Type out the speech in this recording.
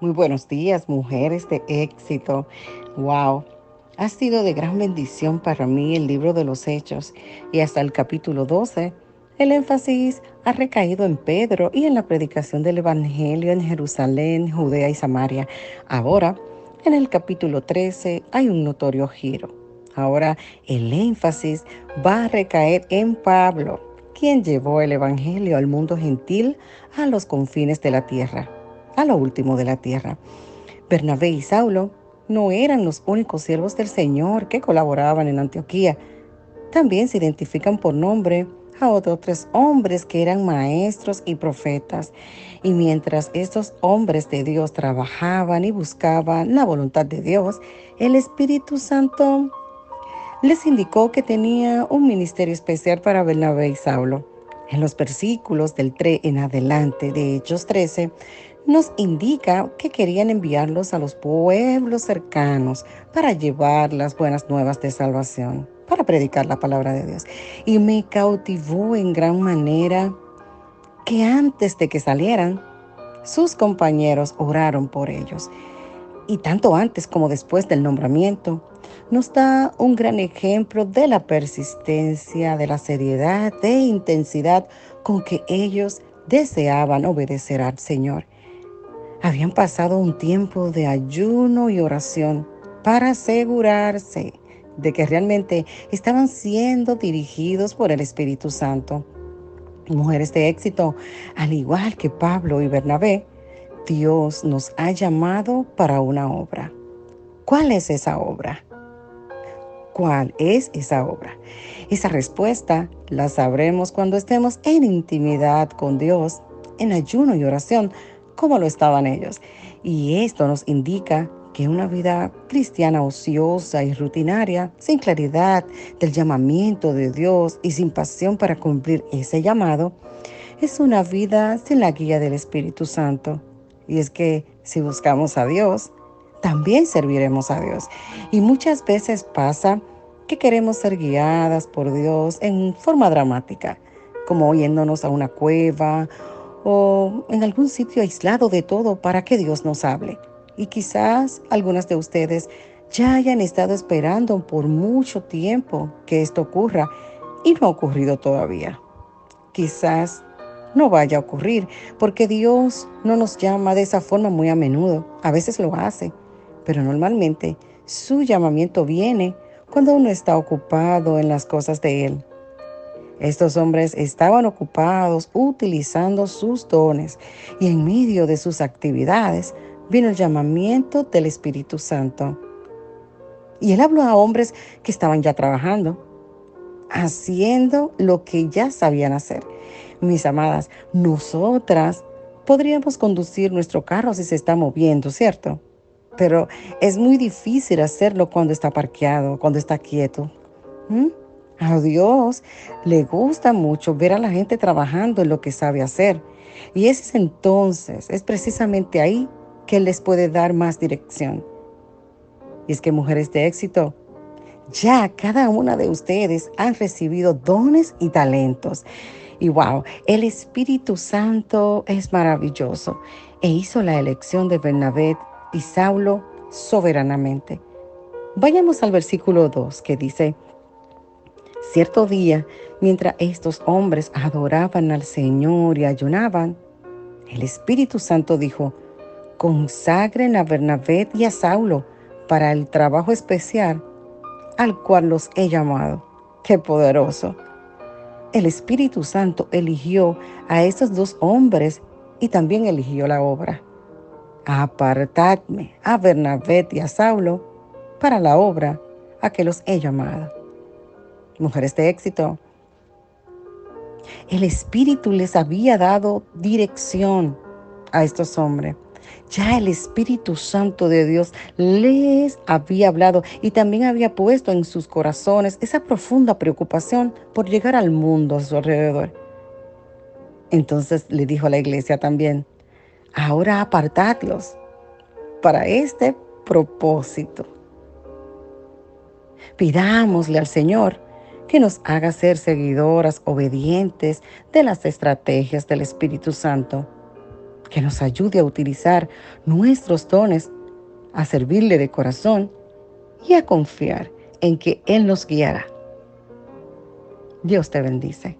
Muy buenos días, mujeres de éxito. Wow. Ha sido de gran bendición para mí el libro de los Hechos y hasta el capítulo 12. El énfasis ha recaído en Pedro y en la predicación del Evangelio en Jerusalén, Judea y Samaria. Ahora, en el capítulo 13 hay un notorio giro. Ahora el énfasis va a recaer en Pablo, quien llevó el Evangelio al mundo gentil a los confines de la tierra a lo último de la tierra. Bernabé y Saulo no eran los únicos siervos del Señor que colaboraban en Antioquía. También se identifican por nombre a otros tres hombres que eran maestros y profetas. Y mientras estos hombres de Dios trabajaban y buscaban la voluntad de Dios, el Espíritu Santo les indicó que tenía un ministerio especial para Bernabé y Saulo. En los versículos del 3 en adelante de Hechos 13, nos indica que querían enviarlos a los pueblos cercanos para llevar las buenas nuevas de salvación, para predicar la palabra de Dios. Y me cautivó en gran manera que antes de que salieran, sus compañeros oraron por ellos. Y tanto antes como después del nombramiento, nos da un gran ejemplo de la persistencia, de la seriedad, de intensidad con que ellos deseaban obedecer al Señor habían pasado un tiempo de ayuno y oración para asegurarse de que realmente estaban siendo dirigidos por el Espíritu Santo. Mujeres de éxito, al igual que Pablo y Bernabé, Dios nos ha llamado para una obra. ¿Cuál es esa obra? ¿Cuál es esa obra? Esa respuesta la sabremos cuando estemos en intimidad con Dios, en ayuno y oración, como lo estaban ellos. Y esto nos indica que una vida cristiana ociosa y rutinaria, sin claridad del llamamiento de Dios y sin pasión para cumplir ese llamado, es una vida sin la guía del Espíritu Santo. Y es que si buscamos a Dios, también serviremos a Dios. Y muchas veces pasa que queremos ser guiadas por Dios en forma dramática, como oyéndonos a una cueva o en algún sitio aislado de todo para que Dios nos hable. Y quizás algunas de ustedes ya hayan estado esperando por mucho tiempo que esto ocurra y no ha ocurrido todavía. Quizás no vaya a ocurrir porque Dios no nos llama de esa forma muy a menudo. A veces lo hace, pero normalmente su llamamiento viene cuando uno está ocupado en las cosas de Él. Estos hombres estaban ocupados utilizando sus dones y en medio de sus actividades vino el llamamiento del Espíritu Santo. Y él habló a hombres que estaban ya trabajando, haciendo lo que ya sabían hacer. Mis amadas, nosotras podríamos conducir nuestro carro si se está moviendo, ¿cierto? Pero es muy difícil hacerlo cuando está parqueado, cuando está quieto. A Dios le gusta mucho ver a la gente trabajando en lo que sabe hacer. Y es entonces, es precisamente ahí que les puede dar más dirección. Y es que mujeres de éxito, ya cada una de ustedes han recibido dones y talentos. Y wow, el Espíritu Santo es maravilloso e hizo la elección de Bernabé y Saulo soberanamente. Vayamos al versículo 2 que dice, Cierto día, mientras estos hombres adoraban al Señor y ayunaban, el Espíritu Santo dijo, consagren a Bernabé y a Saulo para el trabajo especial al cual los he llamado. ¡Qué poderoso! El Espíritu Santo eligió a estos dos hombres y también eligió la obra. Apartadme a Bernabé y a Saulo para la obra a que los he llamado mujeres de éxito. El Espíritu les había dado dirección a estos hombres. Ya el Espíritu Santo de Dios les había hablado y también había puesto en sus corazones esa profunda preocupación por llegar al mundo a su alrededor. Entonces le dijo a la iglesia también, ahora apartadlos para este propósito. Pidámosle al Señor que nos haga ser seguidoras obedientes de las estrategias del Espíritu Santo. que nos ayude a utilizar nuestros dones, a servirle de corazón y a confiar en que Él nos guiará. Dios te bendice.